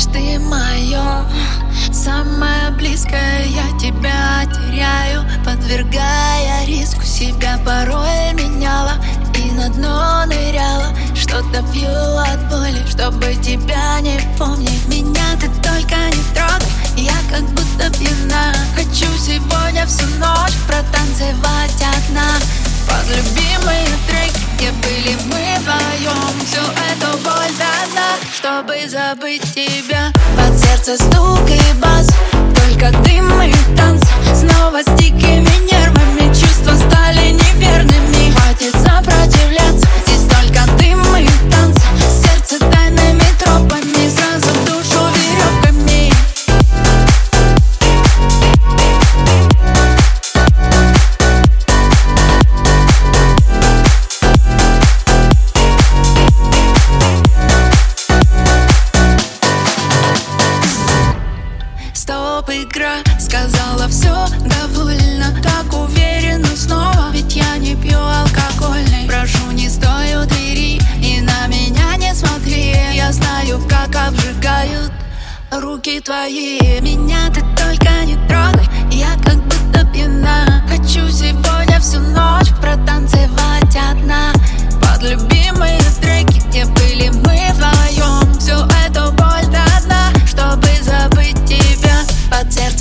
лишь ты мое Самое близкое я тебя теряю Подвергая риску. Себя порой меняла И на дно ныряла. Что-то пью от боли Чтобы тебя не помнить. Меня ты только не трогай Я как будто пьяна. Хочу сегодня всю ночь Протанцевать забыть тебя. Под сердце стук и бас Только дым Стоп, игра, сказала все довольно. Так уверенно снова, ведь я не пью алкогольный. Прошу, не стой у двери и на меня не смотри. Я знаю, как обжигают руки твои. Меня ты только не трогай, я как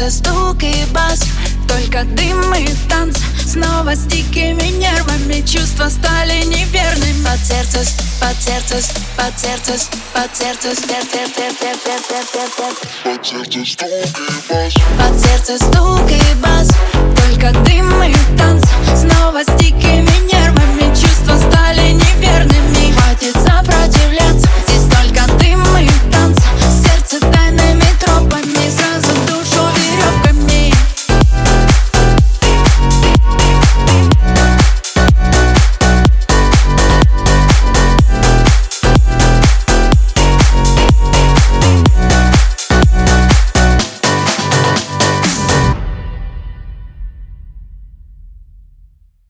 Стук и бас, только дым и танц. Снова с дикими нервами. Чувства стали неверными. Под сердце, под сердце, под сердце, под сердце Под сердце стук и бас. Под сердце стук и бас. Только дым и